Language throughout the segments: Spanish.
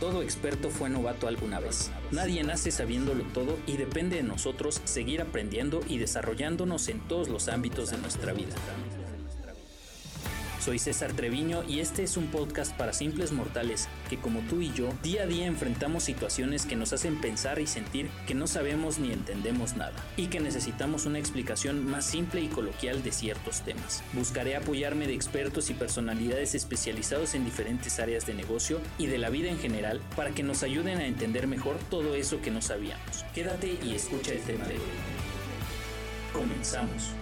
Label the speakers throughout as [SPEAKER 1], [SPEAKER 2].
[SPEAKER 1] Todo experto fue novato alguna vez. Nadie nace sabiéndolo todo y depende de nosotros seguir aprendiendo y desarrollándonos en todos los ámbitos de nuestra vida. Soy César Treviño y este es un podcast para simples mortales que como tú y yo día a día enfrentamos situaciones que nos hacen pensar y sentir que no sabemos ni entendemos nada y que necesitamos una explicación más simple y coloquial de ciertos temas. Buscaré apoyarme de expertos y personalidades especializados en diferentes áreas de negocio y de la vida en general para que nos ayuden a entender mejor todo eso que no sabíamos. Quédate y escucha el tema de. Comenzamos.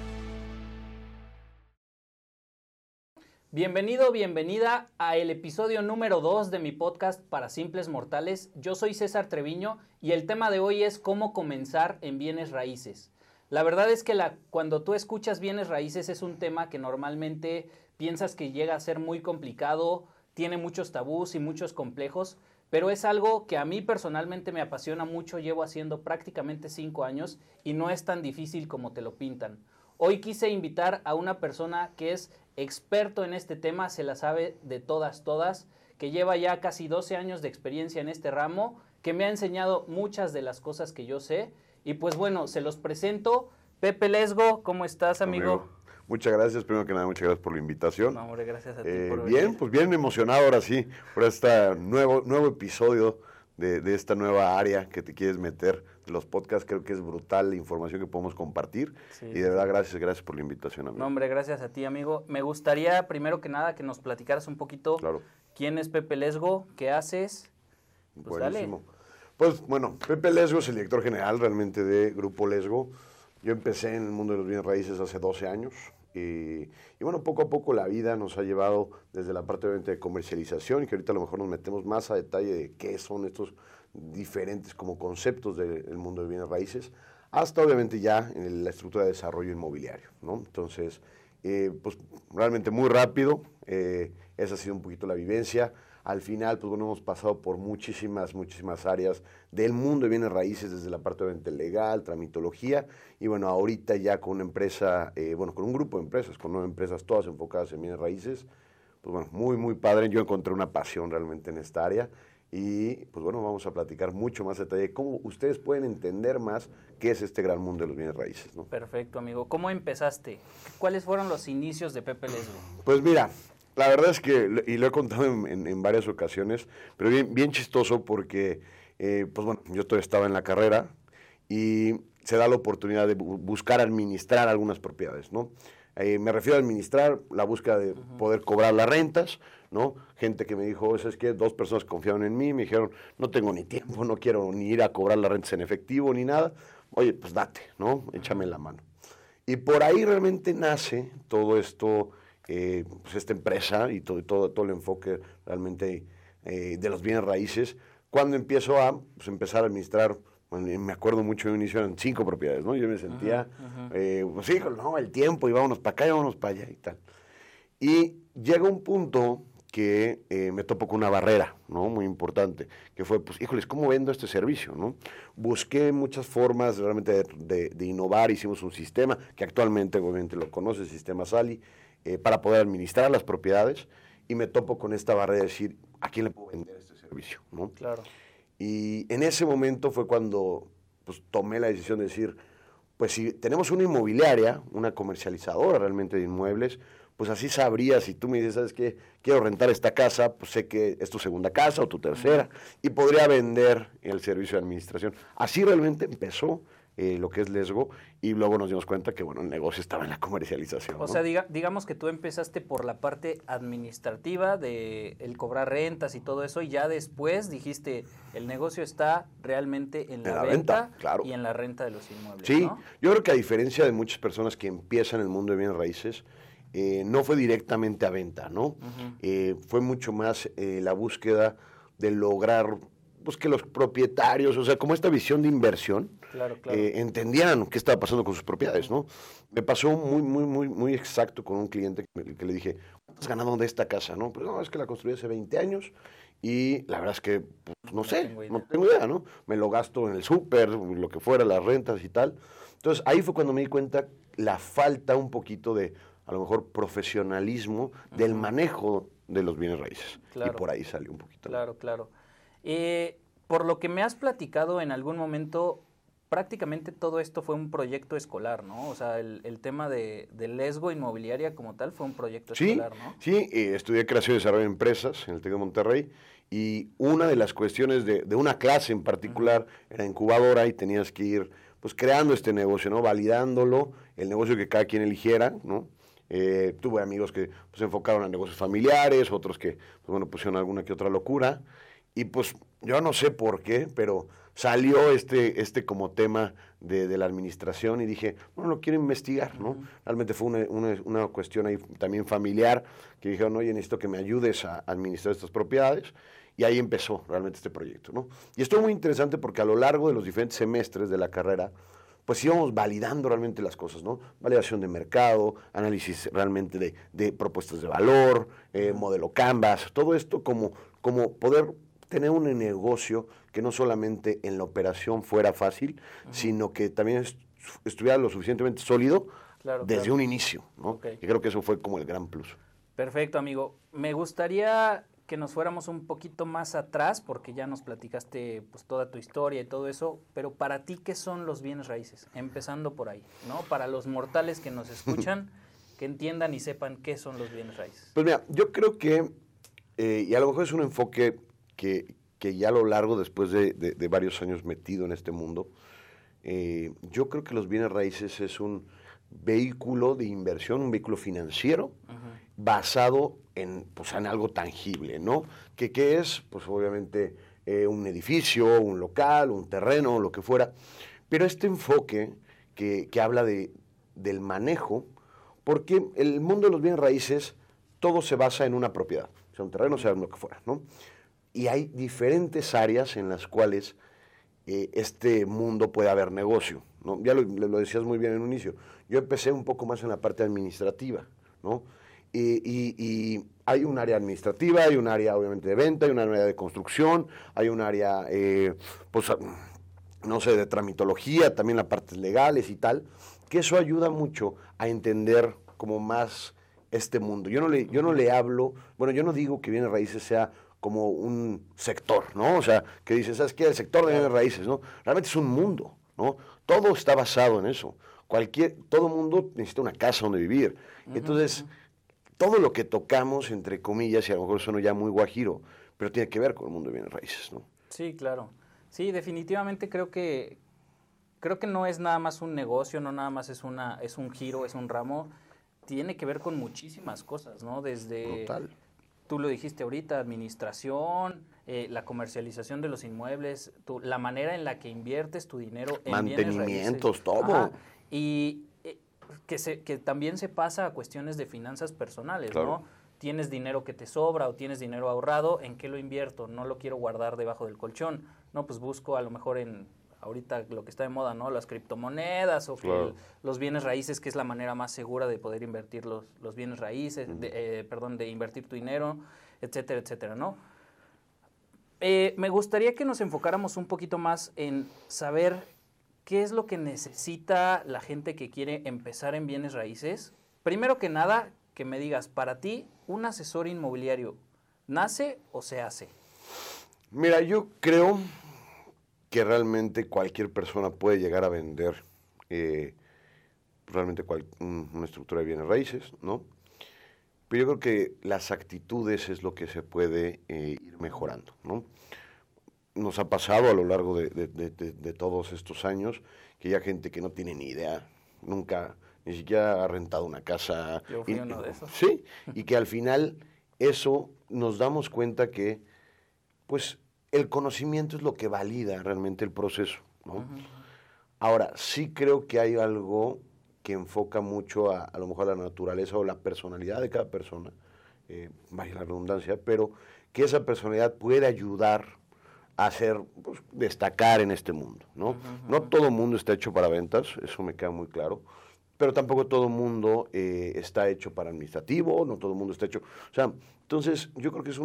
[SPEAKER 1] Bienvenido, bienvenida a el episodio número 2 de mi podcast para simples mortales. Yo soy César Treviño y el tema de hoy es cómo comenzar en bienes raíces. La verdad es que cuando tú escuchas bienes raíces es un tema que normalmente piensas que llega a ser muy complicado, tiene muchos tabús y muchos complejos, pero es algo que a mí personalmente me apasiona mucho, llevo haciendo prácticamente cinco años y no es tan difícil como te lo pintan. Hoy quise invitar a una persona que es experto en este tema, se la sabe de todas, todas, que lleva ya casi 12 años de experiencia en este ramo, que me ha enseñado muchas de las cosas que yo sé. Y pues bueno, se los presento. Pepe Lesgo, ¿cómo estás, amigo?
[SPEAKER 2] Muchas gracias, primero que nada, muchas gracias por la invitación.
[SPEAKER 1] No, hombre, gracias a ti
[SPEAKER 2] eh,
[SPEAKER 1] por
[SPEAKER 2] Bien, pues bien emocionado ahora sí por este nuevo, nuevo episodio de, de, esta nueva área que te quieres meter. Los podcasts creo que es brutal la información que podemos compartir. Sí, y de verdad, gracias, gracias por la invitación, amigo.
[SPEAKER 1] No, hombre, gracias a ti, amigo. Me gustaría, primero que nada, que nos platicaras un poquito
[SPEAKER 2] claro.
[SPEAKER 1] quién es Pepe Lesgo, qué haces.
[SPEAKER 2] Pues Buenísimo. Dale. Pues bueno, Pepe Lesgo es el director general realmente de Grupo Lesgo. Yo empecé en el mundo de los bienes raíces hace 12 años. Y, y, bueno, poco a poco la vida nos ha llevado desde la parte obviamente de comercialización y que ahorita a lo mejor nos metemos más a detalle de qué son estos diferentes como conceptos del de, mundo de bienes raíces, hasta obviamente ya en la estructura de desarrollo inmobiliario, ¿no? Entonces, eh, pues realmente muy rápido, eh, esa ha sido un poquito la vivencia. Al final, pues bueno, hemos pasado por muchísimas, muchísimas áreas del mundo de bienes raíces, desde la parte obviamente legal, tramitología, y bueno, ahorita ya con una empresa, eh, bueno, con un grupo de empresas, con nueve empresas todas enfocadas en bienes raíces, pues bueno, muy, muy padre. Yo encontré una pasión realmente en esta área y pues bueno, vamos a platicar mucho más detalle cómo ustedes pueden entender más qué es este gran mundo de los bienes raíces. ¿no?
[SPEAKER 1] Perfecto, amigo. ¿Cómo empezaste? ¿Cuáles fueron los inicios de Pepe Lesgo?
[SPEAKER 2] Pues mira, la verdad es que, y lo he contado en, en, en varias ocasiones, pero bien, bien chistoso porque, eh, pues bueno, yo todavía estaba en la carrera y se da la oportunidad de bu buscar administrar algunas propiedades, ¿no? Eh, me refiero a administrar la búsqueda de uh -huh. poder cobrar las rentas, ¿no? Gente que me dijo, es que dos personas confiaron en mí, me dijeron, no tengo ni tiempo, no quiero ni ir a cobrar las rentas en efectivo ni nada. Oye, pues date, ¿no? Échame la mano. Y por ahí realmente nace todo esto, eh, pues esta empresa y todo, todo, todo el enfoque realmente eh, de los bienes raíces, cuando empiezo a pues, empezar a administrar me acuerdo mucho de un inicio, eran cinco propiedades, ¿no? Yo me sentía, uh -huh. eh, pues sí, no, el tiempo, y vámonos para acá y vámonos para allá y tal. Y llega un punto que eh, me topo con una barrera, ¿no? Muy importante, que fue, pues, híjoles, ¿cómo vendo este servicio, no? Busqué muchas formas realmente de, de, de innovar, hicimos un sistema, que actualmente, obviamente, lo conoce, el sistema SALI, eh, para poder administrar las propiedades, y me topo con esta barrera de decir, ¿a quién le puedo vender este servicio, no?
[SPEAKER 1] Claro.
[SPEAKER 2] Y en ese momento fue cuando pues, tomé la decisión de decir, pues si tenemos una inmobiliaria, una comercializadora realmente de inmuebles, pues así sabría, si tú me dices, ¿sabes qué? Quiero rentar esta casa, pues sé que es tu segunda casa o tu tercera, y podría vender el servicio de administración. Así realmente empezó eh, lo que es Lesgo, y luego nos dimos cuenta que, bueno, el negocio estaba en la comercialización.
[SPEAKER 1] O
[SPEAKER 2] ¿no?
[SPEAKER 1] sea, diga, digamos que tú empezaste por la parte administrativa de el cobrar rentas y todo eso, y ya después dijiste, el negocio está realmente en la,
[SPEAKER 2] en la
[SPEAKER 1] venta,
[SPEAKER 2] venta claro.
[SPEAKER 1] y en la renta de los inmuebles.
[SPEAKER 2] Sí,
[SPEAKER 1] ¿no?
[SPEAKER 2] yo creo que a diferencia de muchas personas que empiezan el mundo de bienes raíces, eh, no fue directamente a venta, ¿no? Uh -huh. eh, fue mucho más eh, la búsqueda de lograr pues que los propietarios, o sea, como esta visión de inversión,
[SPEAKER 1] claro, claro.
[SPEAKER 2] Eh, entendieran qué estaba pasando con sus propiedades, ¿no? Me pasó muy, muy, muy, muy exacto con un cliente que, que le dije, ¿cuánto has ganado de esta casa, no? Pues no, es que la construí hace 20 años y la verdad es que, pues, no sé, no tengo, no tengo idea, ¿no? Me lo gasto en el súper, lo que fuera, las rentas y tal. Entonces, ahí fue cuando me di cuenta la falta un poquito de, a lo mejor, profesionalismo uh -huh. del manejo de los bienes raíces.
[SPEAKER 1] Claro.
[SPEAKER 2] Y por ahí salió un poquito.
[SPEAKER 1] Claro, claro. Eh, por lo que me has platicado en algún momento, prácticamente todo esto fue un proyecto escolar, ¿no? O sea, el, tema de, Lesgo Inmobiliaria como tal fue un proyecto escolar, ¿no?
[SPEAKER 2] Sí, eh, estudié creación y desarrollo de empresas en el TEC de Monterrey y una de las cuestiones de, una clase en particular era incubadora y tenías que ir pues creando este negocio, ¿no? Validándolo, el negocio que cada quien eligiera, ¿no? Eh, tuve amigos que pues, se enfocaron a negocios familiares, otros que, pues, bueno, pusieron alguna que otra locura. Y pues yo no sé por qué, pero salió este, este como tema de, la administración y dije, bueno, lo quiero investigar, ¿no? Realmente fue una, una, cuestión ahí también familiar que dijeron, oye, necesito que me ayudes a administrar estas propiedades. Y ahí empezó realmente este proyecto, ¿no? Y esto es muy interesante porque a lo largo de los diferentes semestres de la carrera, pues íbamos validando realmente las cosas, ¿no? Validación de mercado, análisis realmente de, de propuestas de valor, eh, modelo Canvas, todo esto como, como poder tener un negocio que no solamente en la operación fuera fácil, sino que también estuviera lo suficientemente sólido desde un inicio, ¿no? Y creo que eso fue como el gran plus.
[SPEAKER 1] Perfecto, amigo. Me gustaría que nos fuéramos un poquito más atrás, porque ya nos platicaste pues toda tu historia y todo eso, pero para ti, ¿qué son los bienes raíces? Empezando por ahí, ¿no? Para los mortales que nos escuchan, que entiendan y sepan qué son los bienes raíces.
[SPEAKER 2] Pues mira, yo creo que, eh, y a lo mejor es un enfoque que, ya a lo largo, después de, varios años metido en este mundo, eh, yo creo que los bienes raíces es un vehículo de inversión, un vehículo financiero basado en, pues, en algo tangible, ¿no? ¿Qué, qué es? Pues obviamente eh, un edificio, un local, un terreno, lo que fuera. Pero este enfoque que, que habla de, del manejo, porque el mundo de los bienes raíces, todo se basa en una propiedad, sea un terreno, sea lo que fuera, ¿no? Y hay diferentes áreas en las cuales eh, este mundo puede haber negocio. ¿no? Ya lo, decías muy bien en un inicio. Yo empecé un poco más en la parte administrativa, ¿no? Y, hay un área administrativa, hay un área obviamente de venta, hay un área de construcción, hay un área, eh, pues, no sé, de tramitología, también las partes legales y tal, que eso ayuda mucho a entender como más este mundo. Yo no le, yo no le hablo, bueno, yo no digo que Bienes Raíces sea como un sector, ¿no? O sea, que dices, ¿sabes qué? El sector de bienes raíces, ¿no? Realmente es un mundo, ¿no? Todo está basado en eso. Cualquier, todo mundo necesita una casa donde vivir. Entonces, todo lo que tocamos, entre comillas, y a lo mejor suena ya muy guajiro, pero tiene que ver con el mundo de bienes raíces, ¿no?
[SPEAKER 1] Sí, claro. Sí, definitivamente creo que creo que no es nada más un negocio, no nada más es una es un giro, es un ramo, tiene que ver con muchísimas cosas, ¿no? Desde Total tú lo dijiste ahorita, administración, eh, la comercialización de los inmuebles, la manera en la que inviertes tu dinero en
[SPEAKER 2] mantenimientos, todo.
[SPEAKER 1] Y eh, que, se, que también se pasa a cuestiones de finanzas personales, ¿no? Tienes dinero que te sobra o tienes dinero ahorrado, ¿en qué lo invierto? No lo quiero guardar debajo del colchón. No, pues busco a lo mejor en ahorita lo que está de moda, ¿no? Las criptomonedas o los bienes raíces, que es la manera más segura de poder invertir los, los bienes raíces, de, eh, perdón, de invertir tu dinero, etcétera, etcétera, ¿no? Eh, me gustaría que nos enfocáramos un poquito más en saber qué es lo que necesita la gente que quiere empezar en bienes raíces. Primero que nada, que me digas, para ti, un asesor inmobiliario, ¿nace o se hace?
[SPEAKER 2] Mira, yo creo que realmente cualquier persona puede llegar a vender eh, realmente una estructura de bienes raíces, ¿no? Pero yo creo que las actitudes es lo que se puede eh, ir mejorando, ¿no? Nos ha pasado a lo largo de, todos estos años que ya gente que no tiene ni idea, nunca, ni siquiera ha rentado una casa.
[SPEAKER 1] Yo fui uno de esos.
[SPEAKER 2] Sí, y que al final eso nos damos cuenta que, pues, el conocimiento es lo que valida realmente el proceso. ¿no? Ahora, sí creo que hay algo que enfoca mucho a, a lo mejor a la naturaleza o la personalidad de cada persona, eh, vaya la redundancia, pero que esa personalidad puede ayudar a hacer, pues, destacar en este mundo. ¿no? no todo el mundo está hecho para ventas, eso me queda muy claro, pero tampoco todo el mundo eh, está hecho para administrativo, no todo el mundo está hecho... O sea, entonces yo creo que es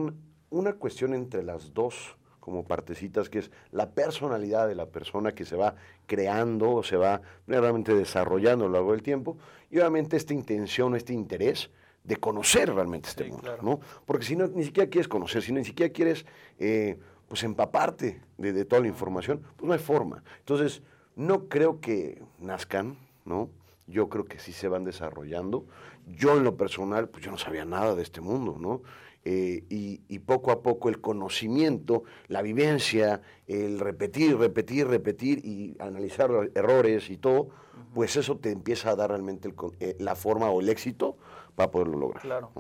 [SPEAKER 2] una cuestión entre las dos como partecitas, que es la personalidad de la persona que se va creando o se va realmente desarrollando a lo largo del tiempo, y obviamente esta intención, este interés de conocer realmente este mundo, ¿no? Porque si no, ni siquiera quieres conocer, si no, ni siquiera quieres, eh, pues empaparte de, de toda la información, pues no hay forma. Entonces, no creo que nazcan, ¿no? Yo creo que sí se van desarrollando. Yo en lo personal, pues yo no sabía nada de este mundo, ¿no? Eh, y, poco a poco el conocimiento, la vivencia, el repetir, repetir, repetir y analizar los errores y todo, pues eso te empieza a dar realmente eh, la forma o el éxito para poderlo lograr.
[SPEAKER 1] Claro.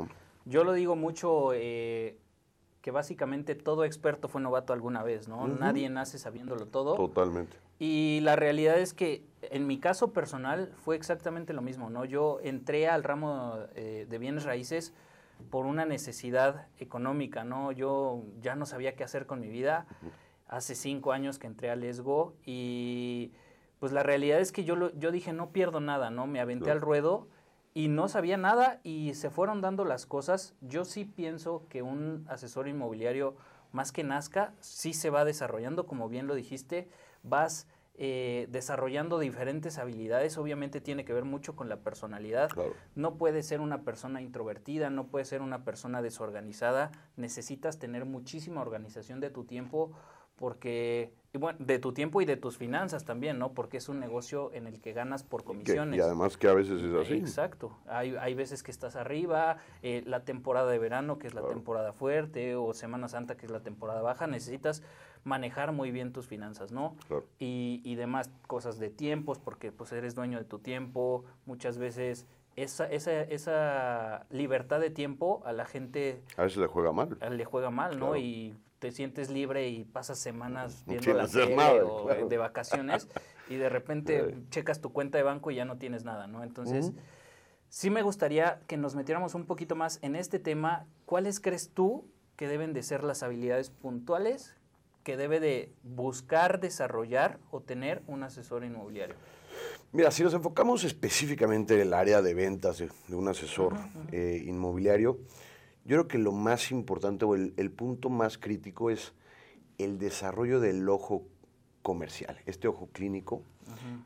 [SPEAKER 1] Yo lo digo mucho, eh, que básicamente todo experto fue novato alguna vez, ¿no? Nadie nace sabiéndolo todo.
[SPEAKER 2] Totalmente.
[SPEAKER 1] Y la realidad es que en mi caso personal fue exactamente lo mismo, ¿no? Yo entré al ramo de bienes raíces por una necesidad económica, ¿no? Yo ya no sabía qué hacer con mi vida. Hace cinco años que entré a Lesgo y pues la realidad es que yo, yo dije, no pierdo nada, ¿no? Me aventé al ruedo y no sabía nada y se fueron dando las cosas. Yo sí pienso que un asesor inmobiliario, más que nazca, sí se va desarrollando, como bien lo dijiste, vas eh, desarrollando diferentes habilidades, obviamente tiene que ver mucho con la personalidad. No puede ser una persona introvertida, no puede ser una persona desorganizada, necesitas tener muchísima organización de tu tiempo porque bueno, de tu tiempo y de tus finanzas también, ¿no? Porque es un negocio en el que ganas por comisiones.
[SPEAKER 2] y además que a veces es así.
[SPEAKER 1] Exacto. Hay, hay veces que estás arriba, eh, la temporada de verano, que es la temporada fuerte, o Semana Santa, que es la temporada baja, necesitas manejar muy bien tus finanzas, ¿no? Y, y demás cosas de tiempos, porque pues eres dueño de tu tiempo, muchas veces esa, esa, esa libertad de tiempo a la gente...
[SPEAKER 2] A veces le juega mal.
[SPEAKER 1] Le juega mal, ¿no? Y te sientes libre y pasas semanas viendo la serie o de vacaciones y de repente checas tu cuenta de banco y ya no tienes nada, ¿no? Entonces, sí me gustaría que nos metiéramos un poquito más en este tema. ¿Cuáles crees tú que deben de ser las habilidades puntuales que debe de buscar desarrollar o tener un asesor inmobiliario?
[SPEAKER 2] Mira, si nos enfocamos específicamente en el área de ventas de, un asesor eh, inmobiliario, yo creo que lo más importante o el, punto más crítico es el desarrollo del ojo comercial, este ojo clínico.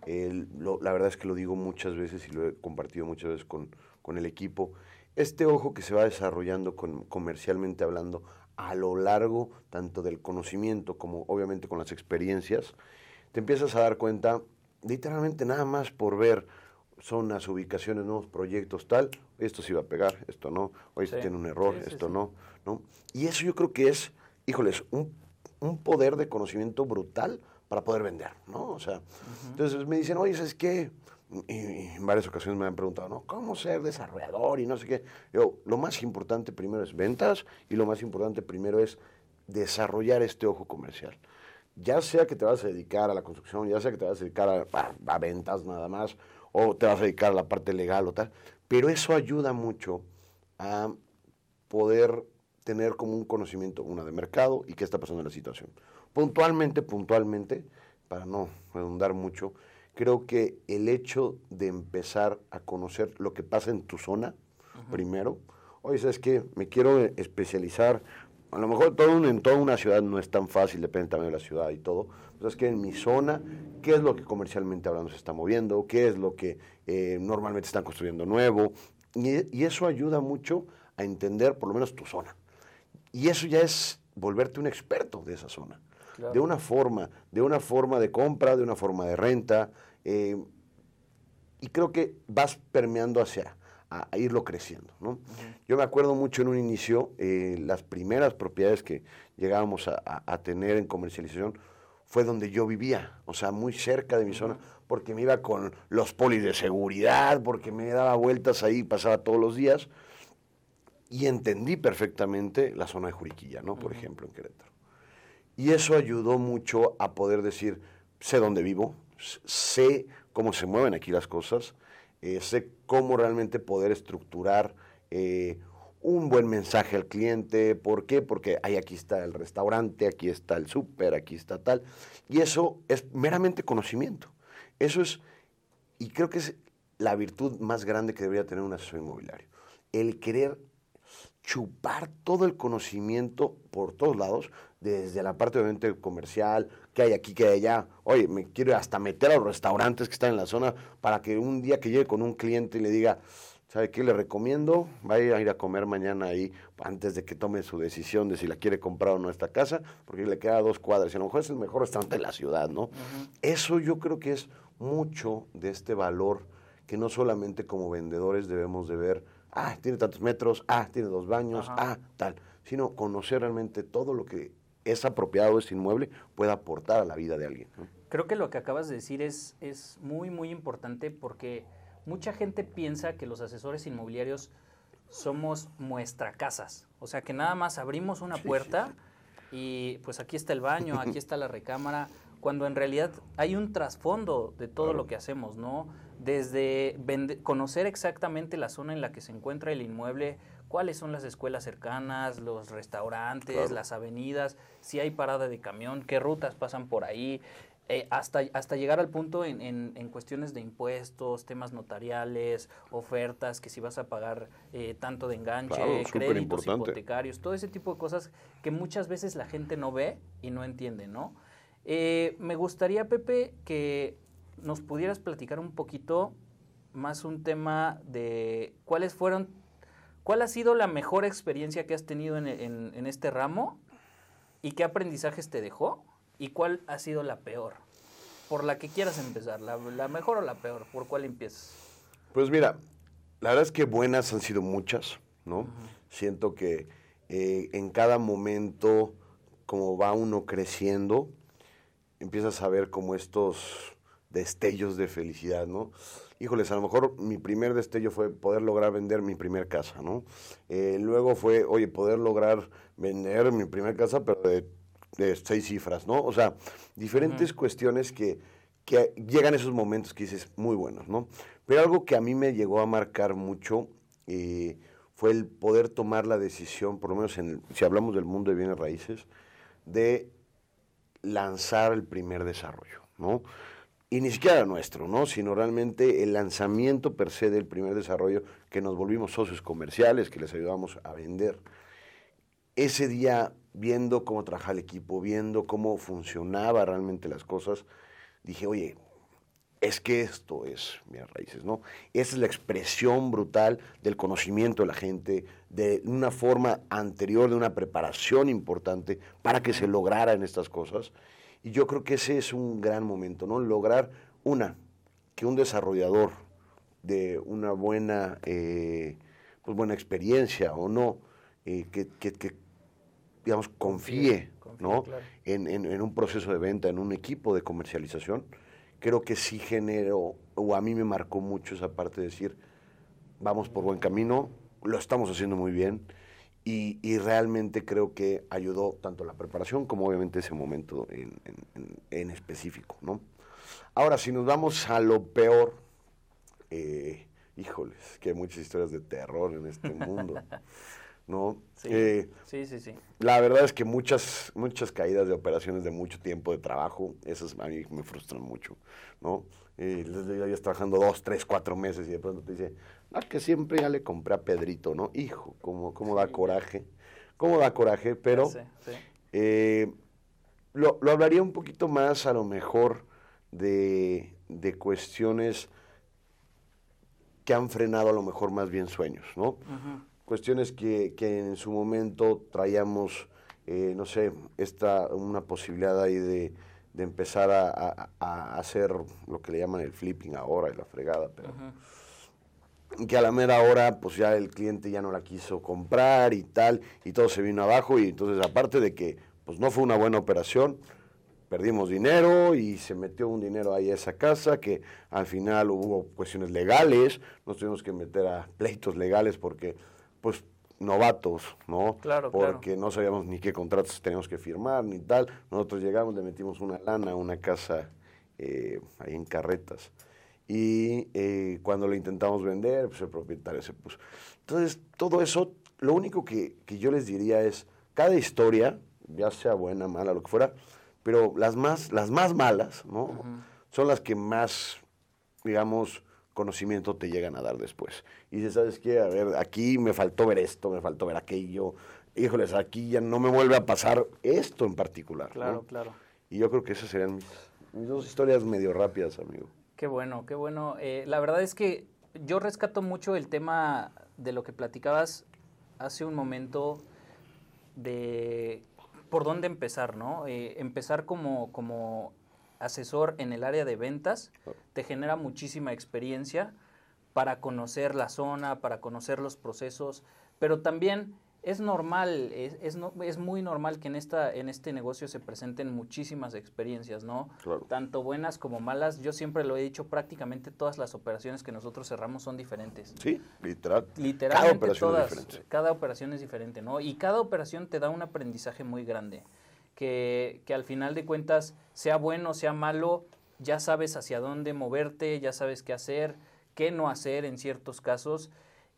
[SPEAKER 2] la verdad es que lo digo muchas veces y lo he compartido muchas veces con, con el equipo. Este ojo que se va desarrollando con, comercialmente hablando a lo largo tanto del conocimiento como obviamente con las experiencias, te empiezas a dar cuenta literalmente nada más por ver zonas, ubicaciones, nuevos proyectos, tal, esto sí va a pegar, esto no, hoy se tiene un error, esto no, ¿no? Y eso yo creo que es, híjoles, un, un, poder de conocimiento brutal para poder vender, ¿no? O sea, entonces me dicen, oye, ¿sabes qué? Y, en varias ocasiones me han preguntado, ¿no? ¿Cómo ser desarrollador y no sé qué? Yo, lo más importante primero es ventas y lo más importante primero es desarrollar este ojo comercial. Ya sea que te vas a dedicar a la construcción, ya sea que te vas a dedicar a, a ventas nada más, o te vas a dedicar a la parte legal o tal, pero eso ayuda mucho a poder tener como un conocimiento, una de mercado y qué está pasando en la situación. Puntualmente, puntualmente, para no redundar mucho, creo que el hecho de empezar a conocer lo que pasa en tu zona, primero, oye, ¿sabes qué? Me quiero especializar, a lo mejor todo en toda una ciudad no es tan fácil, depende también de la ciudad y todo, entonces, que en mi zona, qué es lo que comercialmente hablando se está moviendo, qué es lo que eh, normalmente están construyendo nuevo, y, eso ayuda mucho a entender por lo menos tu zona. Y eso ya es volverte un experto de esa zona. De una forma, de una forma de compra, de una forma de renta. Eh, y creo que vas permeando hacia a, irlo creciendo. ¿no? Yo me acuerdo mucho en un inicio, eh, las primeras propiedades que llegábamos a, a, tener en comercialización fue donde yo vivía, o sea, muy cerca de mi zona, porque me iba con los polis de seguridad, porque me daba vueltas ahí, pasaba todos los días, y entendí perfectamente la zona de Juriquilla, ¿no? Por ejemplo, en Querétaro. Y eso ayudó mucho a poder decir, sé dónde vivo, sé cómo se mueven aquí las cosas, eh, sé cómo realmente poder estructurar eh, un buen mensaje al cliente. ¿Por qué? Porque ahí aquí está el restaurante, aquí está el súper, aquí está tal. Y eso es meramente conocimiento. Eso es, y creo que es la virtud más grande que debería tener un asesor inmobiliario. El querer chupar todo el conocimiento por todos lados, desde la parte obviamente comercial, que hay aquí, que hay allá. Oye, me quiero hasta meter a los restaurantes que están en la zona para que un día que llegue con un cliente y le diga, ¿Sabe qué le recomiendo? Vaya a ir a comer mañana ahí antes de que tome su decisión de si la quiere comprar o no esta casa, porque le queda dos cuadras y a lo mejor es el mejor restaurante de la ciudad, ¿no? Eso yo creo que es mucho de este valor que no solamente como vendedores debemos de ver, ah, tiene tantos metros, ah, tiene dos baños, ah, tal, sino conocer realmente todo lo que es apropiado este inmueble puede aportar a la vida de alguien.
[SPEAKER 1] Creo que lo que acabas de decir es, es muy, muy importante porque mucha gente piensa que los asesores inmobiliarios somos muestra casas. O sea, que nada más abrimos una puerta y pues aquí está el baño, aquí está la recámara, cuando en realidad hay un trasfondo de todo lo que hacemos, ¿no? Desde conocer exactamente la zona en la que se encuentra el inmueble, cuáles son las escuelas cercanas, los restaurantes, las avenidas, si hay parada de camión, qué rutas pasan por ahí, eh, hasta, hasta llegar al punto en, en, cuestiones de impuestos, temas notariales, ofertas, que si vas a pagar eh, tanto de enganche, créditos hipotecarios, todo ese tipo de cosas que muchas veces la gente no ve y no entiende, ¿no? Eh, me gustaría, Pepe, que nos pudieras platicar un poquito más un tema de cuáles fueron, cuál ha sido la mejor experiencia que has tenido en, en este ramo y qué aprendizajes te dejó ¿Y cuál ha sido la peor? Por la que quieras empezar, la, mejor o la peor, ¿por cuál empiezas?
[SPEAKER 2] Pues mira, la verdad es que buenas han sido muchas, ¿no? Siento que eh, en cada momento, como va uno creciendo, empiezas a ver como estos destellos de felicidad, ¿no? Híjoles, a lo mejor mi primer destello fue poder lograr vender mi primer casa, ¿no? Eh, luego fue, oye, poder lograr vender mi primer casa, pero de de seis cifras, ¿no? O sea, diferentes cuestiones que, que llegan esos momentos que dices muy buenos, ¿no? Pero algo que a mí me llegó a marcar mucho eh, fue el poder tomar la decisión, por lo menos en si hablamos del mundo de bienes raíces, de lanzar el primer desarrollo, ¿no? Y ni siquiera nuestro, ¿no? Sino realmente el lanzamiento per se del primer desarrollo, que nos volvimos socios comerciales, que les ayudamos a vender. Ese día viendo cómo trabajaba el equipo, viendo cómo funcionaba realmente las cosas, dije, oye, es que esto es mis raíces, ¿no? Es la expresión brutal del conocimiento de la gente, de una forma anterior, de una preparación importante para que se lograran estas cosas. Y yo creo que ese es un gran momento, ¿no? Lograr, una, que un desarrollador de una buena, eh, pues buena experiencia o no, eh, que, que, que digamos, confíe, ¿no? En, en, un proceso de venta, en un equipo de comercialización, creo que sí generó, o a mí me marcó mucho esa parte de decir, vamos por buen camino, lo estamos haciendo muy bien, y, realmente creo que ayudó tanto la preparación como obviamente ese momento en, en, específico, ¿no? Ahora, si nos vamos a lo peor, eh, híjoles, que hay muchas historias de terror en este mundo. ¿no?
[SPEAKER 1] Eh, sí, sí, sí,
[SPEAKER 2] La verdad es que muchas, muchas caídas de operaciones de mucho tiempo de trabajo, esas a mí me frustran mucho, ¿no? Eh, ya trabajando dos, tres, cuatro meses y de pronto te dice, ah, que siempre ya le compré a Pedrito, ¿no? Hijo, cómo, cómo da coraje, cómo da coraje, pero eh, lo, lo, hablaría un poquito más a lo mejor de, de cuestiones que han frenado a lo mejor más bien sueños, ¿no? Cuestiones que, que en su momento traíamos, eh, no sé, esta, una posibilidad ahí de, de empezar a, a, hacer lo que le llaman el flipping ahora y la fregada, pero que a la mera hora pues ya el cliente ya no la quiso comprar y tal, y todo se vino abajo y entonces aparte de que pues no fue una buena operación, perdimos dinero y se metió un dinero ahí a esa casa que al final hubo cuestiones legales, nos tuvimos que meter a pleitos legales porque pues novatos, ¿no?
[SPEAKER 1] Claro,
[SPEAKER 2] Porque no sabíamos ni qué contratos teníamos que firmar ni tal. Nosotros llegamos, le metimos una lana a una casa eh, ahí en Carretas. Y eh, cuando lo intentamos vender, pues el propietario se puso. Entonces, todo eso, lo único que, que yo les diría es, cada historia, ya sea buena, mala, lo que fuera, pero las más, las más malas, ¿no? Son las que más, digamos, conocimiento te llegan a dar después. Y dices, ¿sabes qué? A ver, aquí me faltó ver esto, me faltó ver aquello. Híjoles, aquí ya no me vuelve a pasar esto en particular.
[SPEAKER 1] Claro, claro.
[SPEAKER 2] Y yo creo que esas serían mis, dos historias medio rápidas, amigo.
[SPEAKER 1] Qué bueno, qué bueno. Eh, la verdad es que yo rescato mucho el tema de lo que platicabas hace un momento de por dónde empezar, ¿no? Eh, empezar como, como asesor en el área de ventas te genera muchísima experiencia para conocer la zona, para conocer los procesos, pero también es normal, es, es, es, muy normal que en, esta, en este negocio se presenten muchísimas experiencias, ¿no? Tanto buenas como malas. Yo siempre lo he dicho, prácticamente todas las operaciones que nosotros cerramos son diferentes.
[SPEAKER 2] Sí, literal.
[SPEAKER 1] Literalmente cada operación todas. Es diferente. Cada operación es diferente, ¿no? Y cada operación te da un aprendizaje muy grande. Que, que al final de cuentas, sea bueno, sea malo, ya sabes hacia dónde moverte, ya sabes qué hacer, qué no hacer en ciertos casos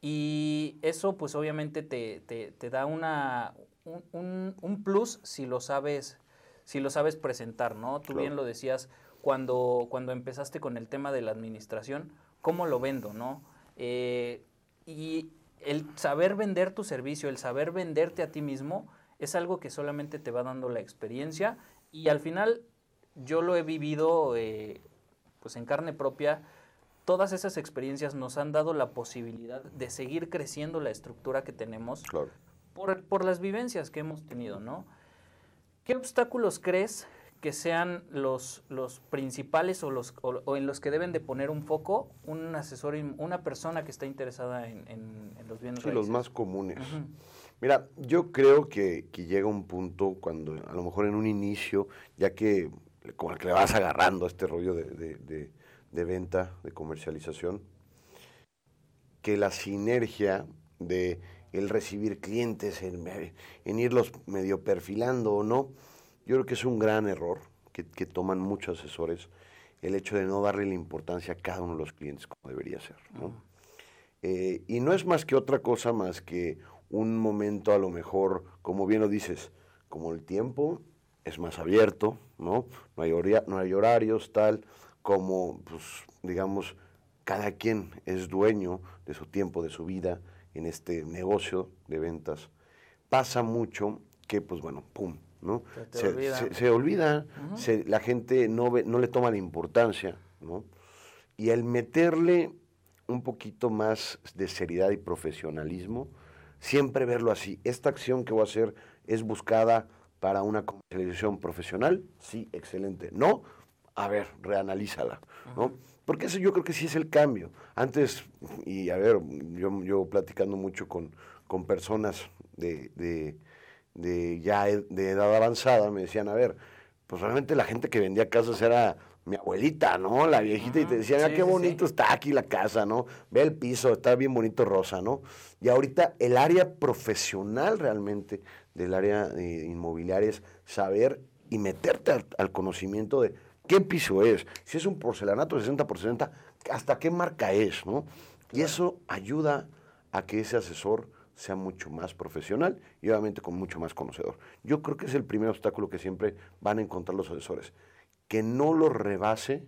[SPEAKER 1] y eso pues obviamente te, te, da una, un, un, plus si lo sabes, si lo sabes presentar, ¿no? Tú bien lo decías cuando, cuando empezaste con el tema de la administración, ¿cómo lo vendo, no? Eh, y el saber vender tu servicio, el saber venderte a ti mismo, es algo que solamente te va dando la experiencia y al final yo lo he vivido eh, pues en carne propia todas esas experiencias nos han dado la posibilidad de seguir creciendo la estructura que tenemos por, por, las vivencias que hemos tenido, ¿no? ¿Qué obstáculos crees que sean los, los principales o, los, o, en los que deben de poner un foco un asesor, una persona que está interesada en, en, los bienes
[SPEAKER 2] sí, los más comunes. Mira, yo creo que, que, llega un punto cuando a lo mejor en un inicio, ya que como que le vas agarrando este rollo de de venta, de comercialización, que la sinergia de el recibir clientes, en, irlos medio perfilando o no, yo creo que es un gran error que, toman muchos asesores, el hecho de no darle la importancia a cada uno de los clientes como debería ser. Eh, y no es más que otra cosa más que un momento a lo mejor, como bien lo dices, como el tiempo es más abierto, ¿no? No hay, no hay horarios, tal como, pues, digamos, cada quien es dueño de su tiempo, de su vida en este negocio de ventas, pasa mucho que, pues bueno, pum, ¿no? Se, olvida, la gente no, ve, no le toma la importancia, ¿no? Y el meterle un poquito más de seriedad y profesionalismo, siempre verlo así. Esta acción que voy a hacer es buscada para una comercialización profesional, sí, excelente. No, a ver, reanalízala, ¿no? Porque eso yo creo que sí es el cambio. Antes, y a ver, yo, yo platicando mucho con, con personas de, de, de ya de edad avanzada, me decían, a ver, pues realmente la gente que vendía casas era mi abuelita, ¿no? La viejita, y te decía, mira qué bonito está aquí la casa, ¿no? Ve el piso, está bien bonito rosa, ¿no? Y ahorita el área profesional realmente del área inmobiliaria es saber y meterte al conocimiento de qué piso es, si es un porcelanato 60 por 60, hasta qué marca es, ¿no? Y eso ayuda a que ese asesor sea mucho más profesional y obviamente con mucho más conocedor. Yo creo que es el primer obstáculo que siempre van a encontrar los asesores, que no los rebase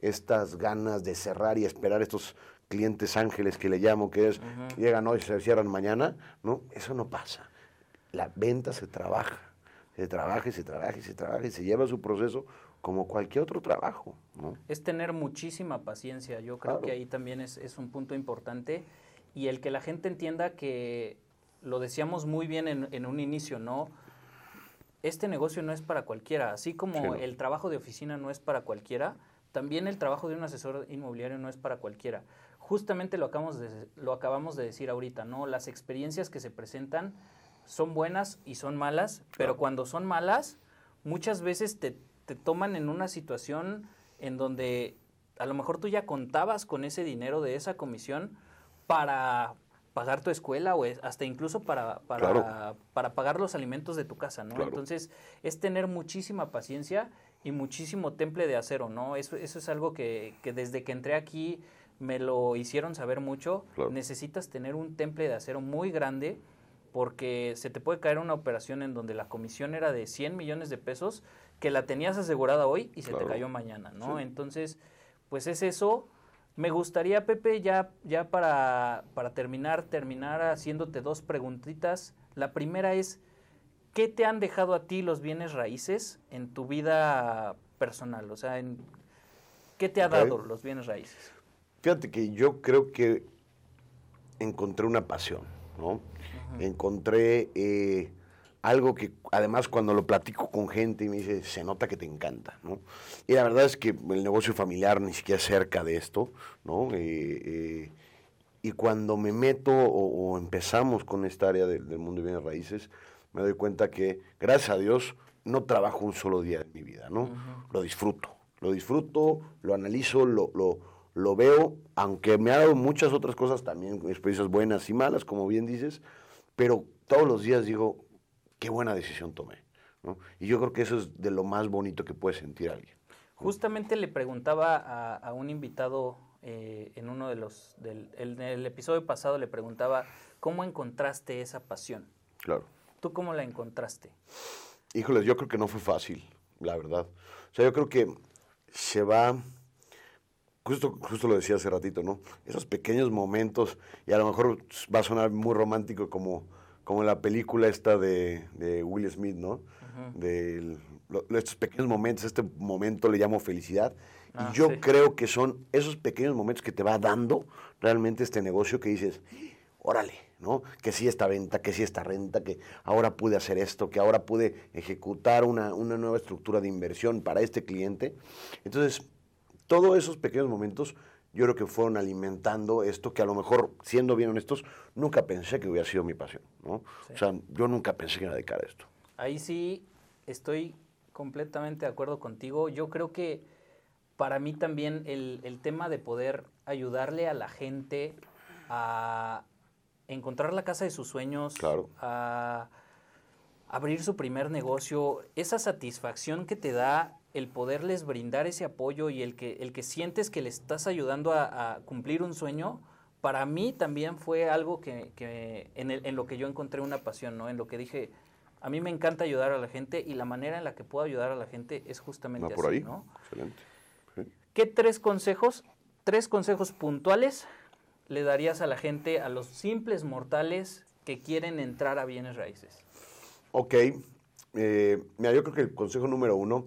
[SPEAKER 2] estas ganas de cerrar y esperar estos clientes ángeles que le llamo, que es, llegan hoy y se cierran mañana, ¿no? Eso no pasa. La venta se trabaja, se trabaja y se trabaja y se trabaja y se lleva su proceso como cualquier otro trabajo. ¿no?
[SPEAKER 1] Es tener muchísima paciencia, yo creo que ahí también es, es, un punto importante y el que la gente entienda que lo decíamos muy bien en, en un inicio, ¿no? Este negocio no es para cualquiera, así como el trabajo de oficina no es para cualquiera, también el trabajo de un asesor inmobiliario no es para cualquiera. Justamente lo acabamos de, lo acabamos de decir ahorita, ¿no? Las experiencias que se presentan son buenas y son malas, pero cuando son malas, muchas veces te, te toman en una situación en donde a lo mejor tú ya contabas con ese dinero de esa comisión para pagar tu escuela o hasta incluso para, para, para pagar los alimentos de tu casa, ¿no? Entonces, es tener muchísima paciencia y muchísimo temple de acero, ¿no? Eso, eso es algo que, que desde que entré aquí me lo hicieron saber mucho. Necesitas tener un temple de acero muy grande porque se te puede caer una operación en donde la comisión era de 100 millones de pesos que la tenías asegurada hoy y se te cayó mañana, ¿no? Entonces, pues es eso. Me gustaría, Pepe, ya, ya para, para terminar, terminar haciéndote dos preguntitas. La primera es, ¿qué te han dejado a ti los bienes raíces en tu vida personal? O sea, en, ¿qué te ha dado los bienes raíces?
[SPEAKER 2] Fíjate que yo creo que encontré una pasión, ¿no? Encontré eh, algo que además cuando lo platico con gente y me dice, se nota que te encanta, ¿no? Y la verdad es que el negocio familiar ni siquiera es cerca de esto, ¿no? Eh, eh, y cuando me meto o, empezamos con esta área del mundo de bienes raíces, me doy cuenta que, gracias a Dios, no trabajo un solo día en mi vida, ¿no? Lo disfruto, lo disfruto, lo analizo, lo, lo, lo, veo, aunque me ha dado muchas otras cosas también, experiencias buenas y malas, como bien dices, pero todos los días digo, qué buena decisión tomé, ¿no? Y yo creo que eso es de lo más bonito que puede sentir alguien.
[SPEAKER 1] Justamente le preguntaba a, un invitado eh, en uno de los, del el episodio pasado le preguntaba, ¿cómo encontraste esa pasión?
[SPEAKER 2] Claro.
[SPEAKER 1] ¿Tú cómo la encontraste?
[SPEAKER 2] Híjoles, yo creo que no fue fácil, la verdad. O sea, yo creo que se va, justo, justo lo decía hace ratito, ¿no? Esos pequeños momentos, y a lo mejor va a sonar muy romántico como, como la película esta de, Will Smith, ¿no? de estos pequeños momentos, este momento le llamo felicidad. y ah, yo creo que son esos pequeños momentos que te va dando realmente este negocio que dices, órale, ¿no? Que sí esta venta, que sí esta renta, que ahora pude hacer esto, que ahora pude ejecutar una, nueva estructura de inversión para este cliente. Entonces, todos esos pequeños momentos yo creo que fueron alimentando esto que a lo mejor, siendo bien honestos, nunca pensé que hubiera sido mi pasión, ¿no? O sea, yo nunca pensé que era dedicar a esto.
[SPEAKER 1] Ahí sí estoy completamente de acuerdo contigo. Yo creo que para mí también el, el tema de poder ayudarle a la gente a, encontrar la casa de sus sueños, a abrir su primer negocio, esa satisfacción que te da el poderles brindar ese apoyo y el que, el que sientes que le estás ayudando a, cumplir un sueño, para mí también fue algo que, en, en, lo que yo encontré una pasión, ¿no? En lo que dije, a mí me encanta ayudar a la gente y la manera en la que puedo ayudar a la gente es justamente
[SPEAKER 2] por
[SPEAKER 1] así,
[SPEAKER 2] ahí. ¿no? Excelente.
[SPEAKER 1] ¿Qué tres consejos, tres consejos puntuales le darías a la gente, a los simples mortales que quieren entrar a bienes raíces?
[SPEAKER 2] Ok, eh, mira, yo creo que el consejo número uno,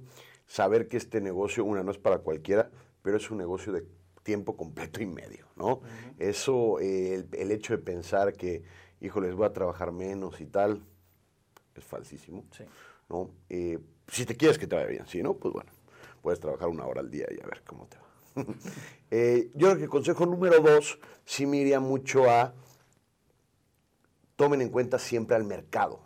[SPEAKER 2] saber que este negocio, una, no es para cualquiera, pero es un negocio de tiempo completo y medio, ¿no? Eso, eh, el, hecho de pensar que, híjoles, voy a trabajar menos y tal, es falsísimo, sí. ¿no? Eh, si te quieres que te vaya bien, si no, pues bueno, puedes trabajar una hora al día y a ver cómo te va. Eh, yo creo que el consejo número dos sí me iría mucho a tomen en cuenta siempre al mercado.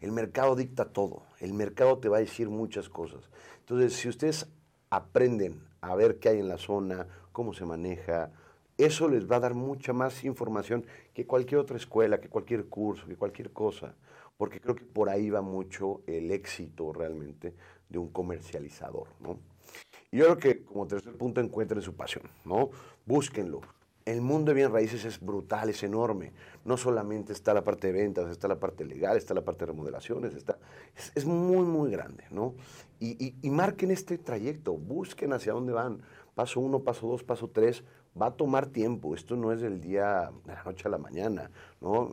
[SPEAKER 2] El mercado dicta todo. El mercado te va a decir muchas cosas. Entonces, si ustedes aprenden a ver qué hay en la zona, cómo se maneja, eso les va a dar mucha más información que cualquier otra escuela, que cualquier curso, que cualquier cosa. Porque creo que por ahí va mucho el éxito realmente de un comercializador, ¿no? Y yo creo que como tercer punto encuentren su pasión, ¿no? Búsquenlo. El mundo de bien raíces es brutal, es enorme. No solamente está la parte de ventas, está la parte legal, está la parte de remodelaciones, está, es, muy, muy grande, ¿no? Y, y, marquen este trayecto, busquen hacia dónde van. Paso uno, paso dos, paso tres, va a tomar tiempo. Esto no es del día, de la noche a la mañana, ¿no?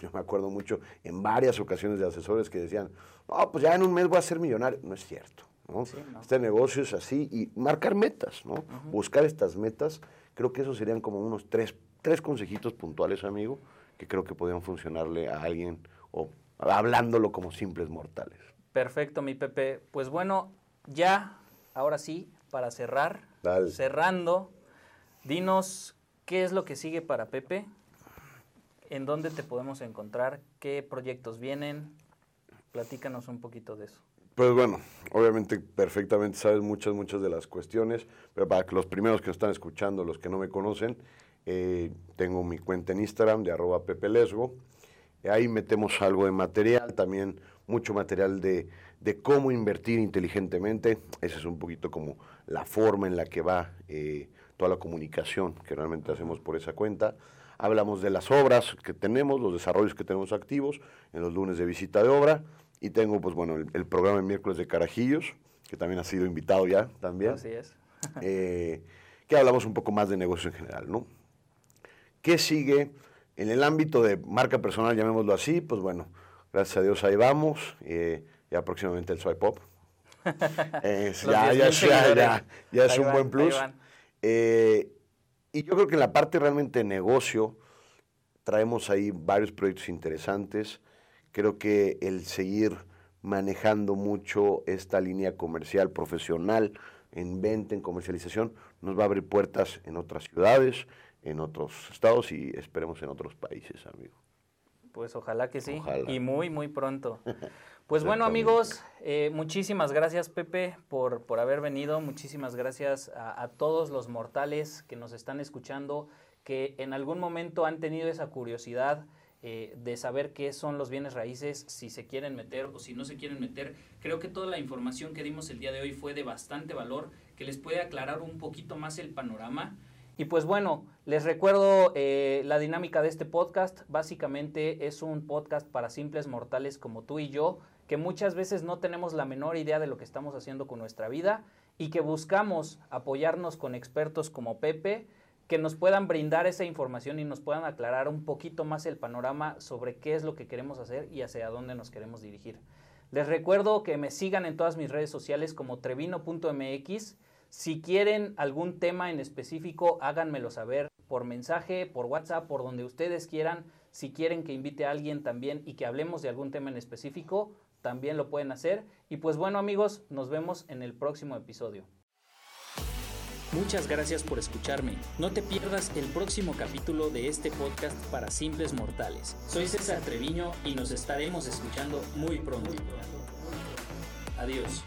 [SPEAKER 2] Yo me acuerdo mucho en varias ocasiones de asesores que decían, no, pues ya en un mes voy a ser millonario. No es cierto. Este negocio es así y marcar metas, ¿no? Buscar estas metas, creo que esos serían como unos tres, tres consejitos puntuales, amigo, que creo que podrían funcionarle a alguien o hablándolo como simples mortales.
[SPEAKER 1] Perfecto, mi Pepe. Pues bueno, ya, ahora sí, para cerrar, cerrando, dinos qué es lo que sigue para Pepe, en dónde te podemos encontrar, qué proyectos vienen, platícanos un poquito de eso.
[SPEAKER 2] Pues bueno, obviamente perfectamente sabes muchas, muchas de las cuestiones, pero para que los primeros que nos están escuchando, los que no me conocen, eh, tengo mi cuenta en Instagram de arroba pepelesgo. Ahí metemos algo de material, también mucho material de, cómo invertir inteligentemente. Esa es un poquito como la forma en la que va eh, toda la comunicación que realmente hacemos por esa cuenta. Hablamos de las obras que tenemos, los desarrollos que tenemos activos en los lunes de visita de obra y tengo, pues bueno, el, programa de miércoles de Carajillos, que también ha sido invitado ya también.
[SPEAKER 1] Así es.
[SPEAKER 2] Eh, que hablamos un poco más de negocio en general, ¿no? ¿Qué sigue en el ámbito de marca personal, llamémoslo así? Pues bueno, gracias a Dios ahí vamos. Eh, ya próximamente el Swipe Pop. ya, ya, ya, ya, es un buen plus. Eh, y yo creo que en la parte realmente de negocio traemos ahí varios proyectos interesantes. Creo que el seguir manejando mucho esta línea comercial profesional en venta, en comercialización, nos va a abrir puertas en otras ciudades, en otros estados y esperemos en otros países, amigo.
[SPEAKER 1] Pues ojalá que sí, y muy, muy pronto. Pues bueno amigos, eh, muchísimas gracias Pepe por, por, haber venido, muchísimas gracias a, todos los mortales que nos están escuchando, que en algún momento han tenido esa curiosidad eh, de saber qué son los bienes raíces, si se quieren meter o si no se quieren meter. Creo que toda la información que dimos el día de hoy fue de bastante valor, que les puede aclarar un poquito más el panorama. Y pues bueno, les recuerdo eh, la dinámica de este podcast. Básicamente es un podcast para simples mortales como tú y yo que muchas veces no tenemos la menor idea de lo que estamos haciendo con nuestra vida y que buscamos apoyarnos con expertos como Pepe que nos puedan brindar esa información y nos puedan aclarar un poquito más el panorama sobre qué es lo que queremos hacer y hacia dónde nos queremos dirigir. Les recuerdo que me sigan en todas mis redes sociales como trevino.mx. Si quieren algún tema en específico, háganmelo saber por mensaje, por WhatsApp, por donde ustedes quieran. Si quieren que invite a alguien también y que hablemos de algún tema en específico, también lo pueden hacer. Y pues bueno amigos, nos vemos en el próximo episodio. Muchas gracias por escucharme. No te pierdas el próximo capítulo de este podcast para simples mortales. Soy César Treviño y nos estaremos escuchando muy pronto. Adiós.